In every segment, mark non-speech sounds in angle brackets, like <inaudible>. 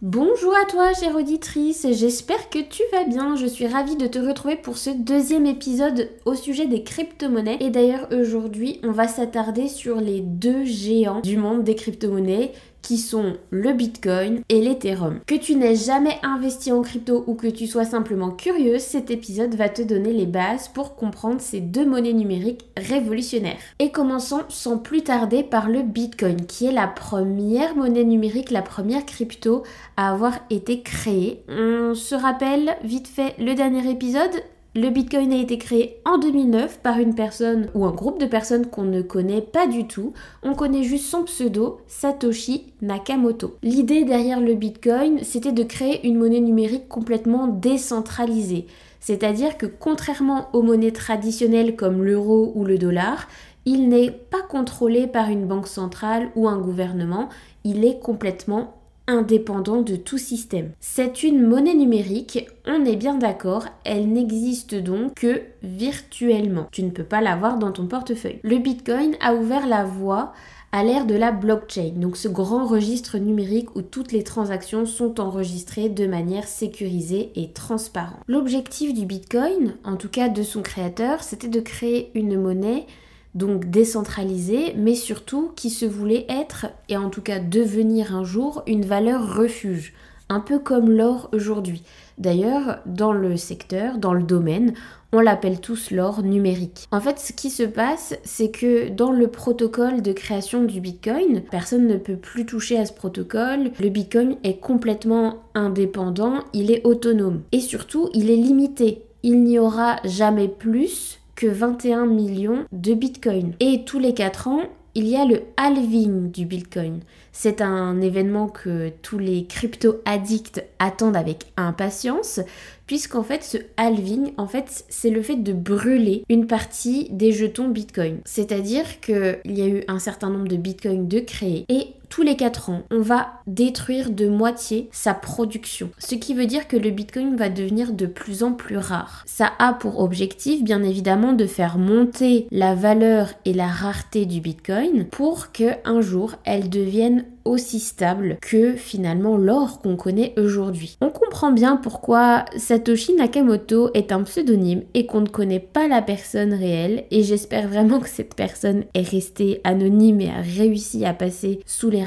Bonjour à toi, chère auditrice, j'espère que tu vas bien. Je suis ravie de te retrouver pour ce deuxième épisode au sujet des crypto-monnaies. Et d'ailleurs, aujourd'hui, on va s'attarder sur les deux géants du monde des crypto-monnaies qui sont le Bitcoin et l'Ethereum. Que tu n'aies jamais investi en crypto ou que tu sois simplement curieuse, cet épisode va te donner les bases pour comprendre ces deux monnaies numériques révolutionnaires. Et commençons sans plus tarder par le Bitcoin, qui est la première monnaie numérique, la première crypto à avoir été créée. On se rappelle vite fait le dernier épisode? Le Bitcoin a été créé en 2009 par une personne ou un groupe de personnes qu'on ne connaît pas du tout. On connaît juste son pseudo, Satoshi Nakamoto. L'idée derrière le Bitcoin, c'était de créer une monnaie numérique complètement décentralisée. C'est-à-dire que contrairement aux monnaies traditionnelles comme l'euro ou le dollar, il n'est pas contrôlé par une banque centrale ou un gouvernement, il est complètement indépendant de tout système. C'est une monnaie numérique, on est bien d'accord, elle n'existe donc que virtuellement. Tu ne peux pas l'avoir dans ton portefeuille. Le Bitcoin a ouvert la voie à l'ère de la blockchain, donc ce grand registre numérique où toutes les transactions sont enregistrées de manière sécurisée et transparente. L'objectif du Bitcoin, en tout cas de son créateur, c'était de créer une monnaie donc décentralisé, mais surtout qui se voulait être, et en tout cas devenir un jour, une valeur refuge, un peu comme l'or aujourd'hui. D'ailleurs, dans le secteur, dans le domaine, on l'appelle tous l'or numérique. En fait, ce qui se passe, c'est que dans le protocole de création du Bitcoin, personne ne peut plus toucher à ce protocole. Le Bitcoin est complètement indépendant, il est autonome. Et surtout, il est limité. Il n'y aura jamais plus que 21 millions de bitcoins. Et tous les 4 ans, il y a le halving du bitcoin. C'est un événement que tous les crypto-addicts attendent avec impatience, puisqu'en fait ce halving, en fait, c'est le fait de brûler une partie des jetons bitcoin. C'est-à-dire qu'il y a eu un certain nombre de bitcoins de créés et tous les 4 ans, on va détruire de moitié sa production. Ce qui veut dire que le Bitcoin va devenir de plus en plus rare. Ça a pour objectif, bien évidemment, de faire monter la valeur et la rareté du Bitcoin pour que un jour elle devienne aussi stable que finalement l'or qu'on connaît aujourd'hui. On comprend bien pourquoi Satoshi Nakamoto est un pseudonyme et qu'on ne connaît pas la personne réelle et j'espère vraiment que cette personne est restée anonyme et a réussi à passer sous les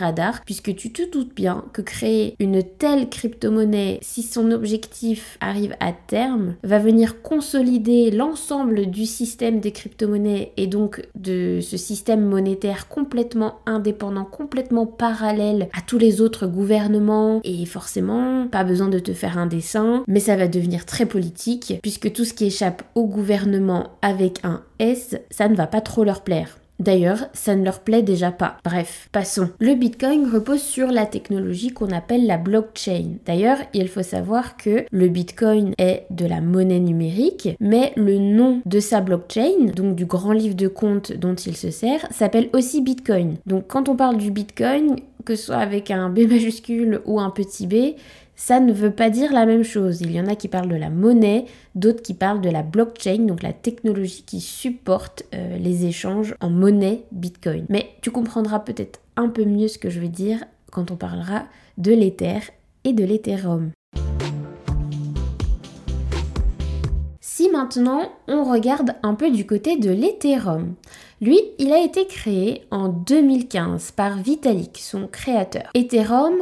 puisque tu te doutes bien que créer une telle crypto-monnaie si son objectif arrive à terme va venir consolider l'ensemble du système des crypto-monnaies et donc de ce système monétaire complètement indépendant, complètement parallèle à tous les autres gouvernements et forcément pas besoin de te faire un dessin, mais ça va devenir très politique puisque tout ce qui échappe au gouvernement avec un S, ça ne va pas trop leur plaire. D'ailleurs, ça ne leur plaît déjà pas. Bref, passons. Le Bitcoin repose sur la technologie qu'on appelle la blockchain. D'ailleurs, il faut savoir que le Bitcoin est de la monnaie numérique, mais le nom de sa blockchain, donc du grand livre de compte dont il se sert, s'appelle aussi Bitcoin. Donc quand on parle du Bitcoin, que ce soit avec un B <laughs> majuscule ou un petit b, ça ne veut pas dire la même chose. Il y en a qui parlent de la monnaie, d'autres qui parlent de la blockchain, donc la technologie qui supporte euh, les échanges en monnaie Bitcoin. Mais tu comprendras peut-être un peu mieux ce que je veux dire quand on parlera de l'Ether et de l'Ethereum. Si maintenant on regarde un peu du côté de l'Ethereum, lui, il a été créé en 2015 par Vitalik, son créateur. Ethereum,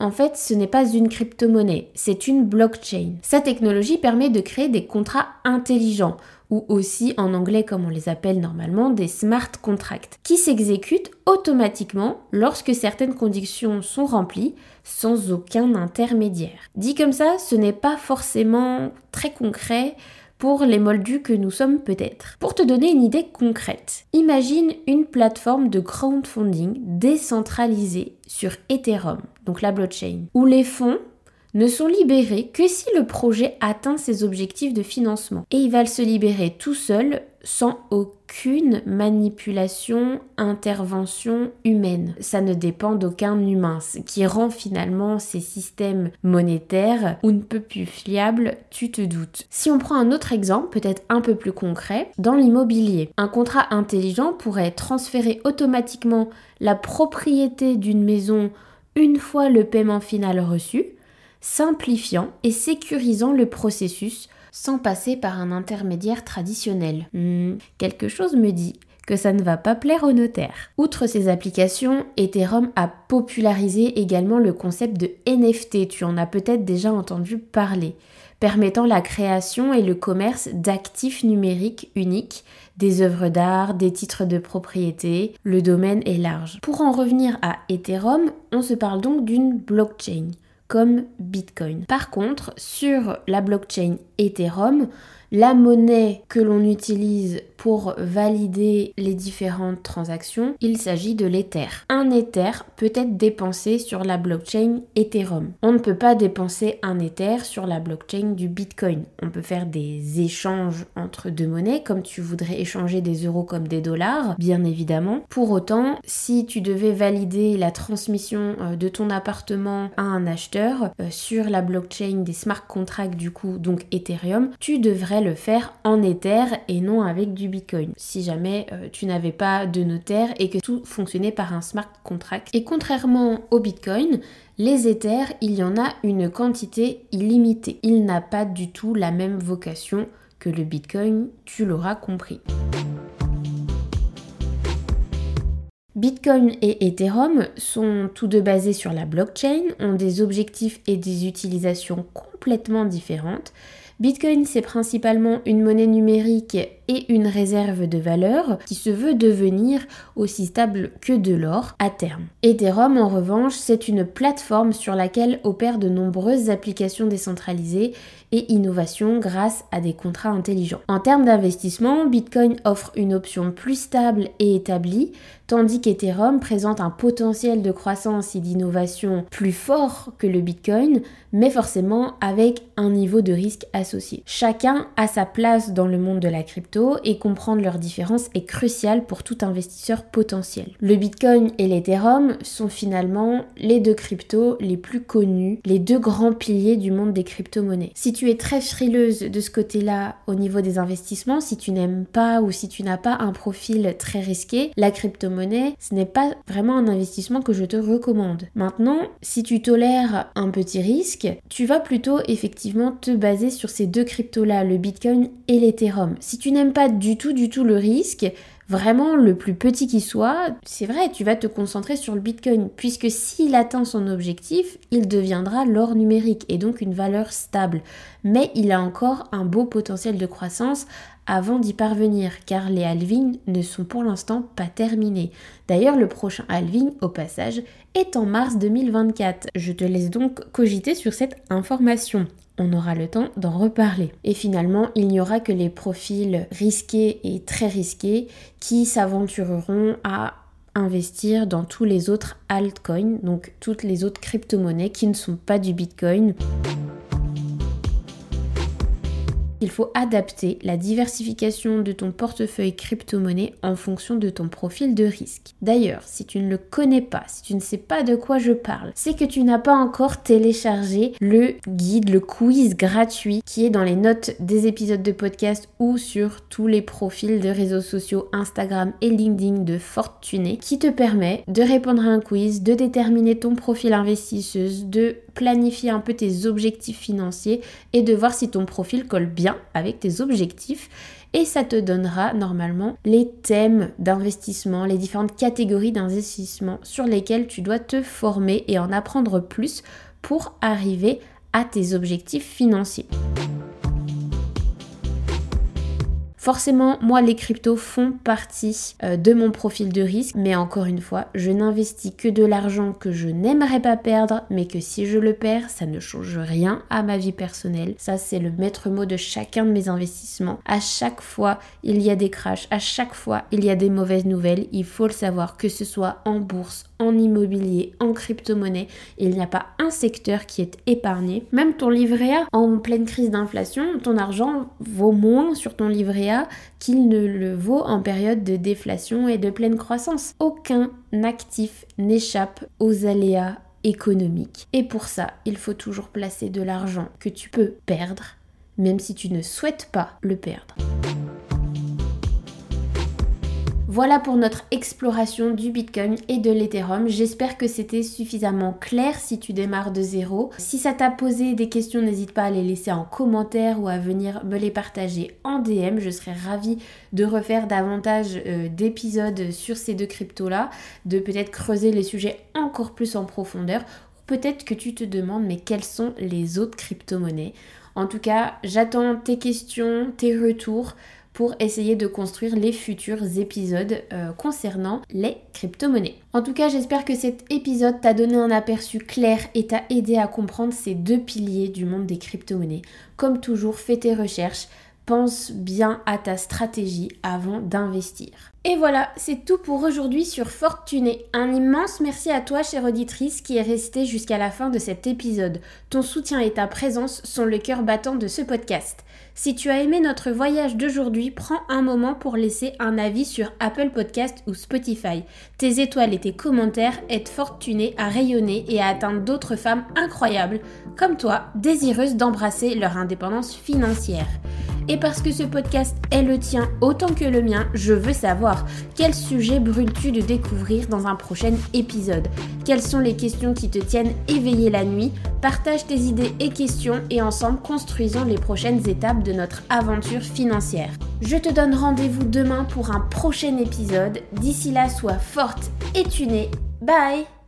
en fait, ce n'est pas une crypto-monnaie, c'est une blockchain. Sa technologie permet de créer des contrats intelligents, ou aussi en anglais comme on les appelle normalement des smart contracts, qui s'exécutent automatiquement lorsque certaines conditions sont remplies sans aucun intermédiaire. Dit comme ça, ce n'est pas forcément très concret pour les moldus que nous sommes peut-être. Pour te donner une idée concrète, imagine une plateforme de crowdfunding décentralisée sur Ethereum, donc la blockchain, où les fonds ne sont libérés que si le projet atteint ses objectifs de financement. Et il va se libérer tout seul sans aucune manipulation, intervention humaine. Ça ne dépend d'aucun humain, ce qui rend finalement ces systèmes monétaires ou ne peut plus fiables, tu te doutes. Si on prend un autre exemple, peut-être un peu plus concret, dans l'immobilier, un contrat intelligent pourrait transférer automatiquement la propriété d'une maison une fois le paiement final reçu, simplifiant et sécurisant le processus sans passer par un intermédiaire traditionnel. Hmm, quelque chose me dit que ça ne va pas plaire aux notaires. Outre ces applications, Ethereum a popularisé également le concept de NFT, tu en as peut-être déjà entendu parler, permettant la création et le commerce d'actifs numériques uniques, des œuvres d'art, des titres de propriété, le domaine est large. Pour en revenir à Ethereum, on se parle donc d'une blockchain comme Bitcoin. Par contre, sur la blockchain Ethereum, la monnaie que l'on utilise pour valider les différentes transactions, il s'agit de l'Ether. Un Ether peut être dépensé sur la blockchain Ethereum. On ne peut pas dépenser un Ether sur la blockchain du Bitcoin. On peut faire des échanges entre deux monnaies comme tu voudrais échanger des euros comme des dollars, bien évidemment. Pour autant, si tu devais valider la transmission euh, de ton appartement à un acheteur euh, sur la blockchain des smart contracts du coup, donc Ethereum, tu devrais le faire en Ether et non avec du Bitcoin. Si jamais euh, tu n'avais pas de notaire et que tout fonctionnait par un smart contract. Et contrairement au Bitcoin, les Ethers, il y en a une quantité illimitée. Il n'a pas du tout la même vocation que le Bitcoin, tu l'auras compris. Bitcoin et Ethereum sont tous deux basés sur la blockchain, ont des objectifs et des utilisations complètement différentes. Bitcoin, c'est principalement une monnaie numérique et une réserve de valeur qui se veut devenir aussi stable que de l'or à terme. Ethereum, en revanche, c'est une plateforme sur laquelle opèrent de nombreuses applications décentralisées et innovations grâce à des contrats intelligents. En termes d'investissement, Bitcoin offre une option plus stable et établie, tandis qu'Ethereum présente un potentiel de croissance et d'innovation plus fort que le Bitcoin, mais forcément avec un niveau de risque associé. Chacun a sa place dans le monde de la crypto et comprendre leurs différences est crucial pour tout investisseur potentiel. Le Bitcoin et l'Ethereum sont finalement les deux cryptos les plus connus, les deux grands piliers du monde des crypto-monnaies. Si tu es très frileuse de ce côté-là au niveau des investissements, si tu n'aimes pas ou si tu n'as pas un profil très risqué, la crypto-monnaie ce n'est pas vraiment un investissement que je te recommande. Maintenant, si tu tolères un petit risque, tu vas plutôt effectivement te baser sur ces deux cryptos-là, le Bitcoin et l'Ethereum. Si tu n'aimes pas du tout, du tout le risque, vraiment le plus petit qui soit, c'est vrai, tu vas te concentrer sur le Bitcoin, puisque s'il atteint son objectif, il deviendra l'or numérique et donc une valeur stable. Mais il a encore un beau potentiel de croissance avant d'y parvenir, car les halvings ne sont pour l'instant pas terminés. D'ailleurs, le prochain halving, au passage, est en mars 2024. Je te laisse donc cogiter sur cette information on aura le temps d'en reparler. Et finalement, il n'y aura que les profils risqués et très risqués qui s'aventureront à investir dans tous les autres altcoins, donc toutes les autres crypto-monnaies qui ne sont pas du Bitcoin. Il faut adapter la diversification de ton portefeuille crypto-monnaie en fonction de ton profil de risque. D'ailleurs, si tu ne le connais pas, si tu ne sais pas de quoi je parle, c'est que tu n'as pas encore téléchargé le guide, le quiz gratuit qui est dans les notes des épisodes de podcast ou sur tous les profils de réseaux sociaux Instagram et LinkedIn de Fortuné qui te permet de répondre à un quiz, de déterminer ton profil investisseuse, de planifier un peu tes objectifs financiers et de voir si ton profil colle bien avec tes objectifs. Et ça te donnera normalement les thèmes d'investissement, les différentes catégories d'investissement sur lesquelles tu dois te former et en apprendre plus pour arriver à tes objectifs financiers. Forcément, moi, les cryptos font partie euh, de mon profil de risque, mais encore une fois, je n'investis que de l'argent que je n'aimerais pas perdre, mais que si je le perds, ça ne change rien à ma vie personnelle. Ça, c'est le maître mot de chacun de mes investissements. À chaque fois, il y a des crashs, à chaque fois, il y a des mauvaises nouvelles. Il faut le savoir, que ce soit en bourse, en immobilier, en crypto-monnaie, il n'y a pas un secteur qui est épargné. Même ton livret A, en pleine crise d'inflation, ton argent vaut moins sur ton livret A qu'il ne le vaut en période de déflation et de pleine croissance. Aucun actif n'échappe aux aléas économiques. Et pour ça, il faut toujours placer de l'argent que tu peux perdre, même si tu ne souhaites pas le perdre. Voilà pour notre exploration du Bitcoin et de l'Ethereum. J'espère que c'était suffisamment clair si tu démarres de zéro. Si ça t'a posé des questions, n'hésite pas à les laisser en commentaire ou à venir me les partager en DM. Je serais ravie de refaire davantage euh, d'épisodes sur ces deux cryptos-là, de peut-être creuser les sujets encore plus en profondeur. Peut-être que tu te demandes mais quelles sont les autres crypto-monnaies? En tout cas, j'attends tes questions, tes retours pour essayer de construire les futurs épisodes euh, concernant les crypto-monnaies. En tout cas, j'espère que cet épisode t'a donné un aperçu clair et t'a aidé à comprendre ces deux piliers du monde des crypto-monnaies. Comme toujours, fais tes recherches, pense bien à ta stratégie avant d'investir. Et voilà, c'est tout pour aujourd'hui sur Fortuné. Un immense merci à toi, chère auditrice, qui est restée jusqu'à la fin de cet épisode. Ton soutien et ta présence sont le cœur battant de ce podcast. Si tu as aimé notre voyage d'aujourd'hui, prends un moment pour laisser un avis sur Apple Podcast ou Spotify. Tes étoiles et tes commentaires aident Fortuné à rayonner et à atteindre d'autres femmes incroyables, comme toi, désireuses d'embrasser leur indépendance financière. Et parce que ce podcast est le tien autant que le mien, je veux quel sujet brûles-tu de découvrir dans un prochain épisode Quelles sont les questions qui te tiennent éveillé la nuit? Partage tes idées et questions et ensemble construisons les prochaines étapes de notre aventure financière. Je te donne rendez-vous demain pour un prochain épisode. D'ici là, sois forte et tunée. Bye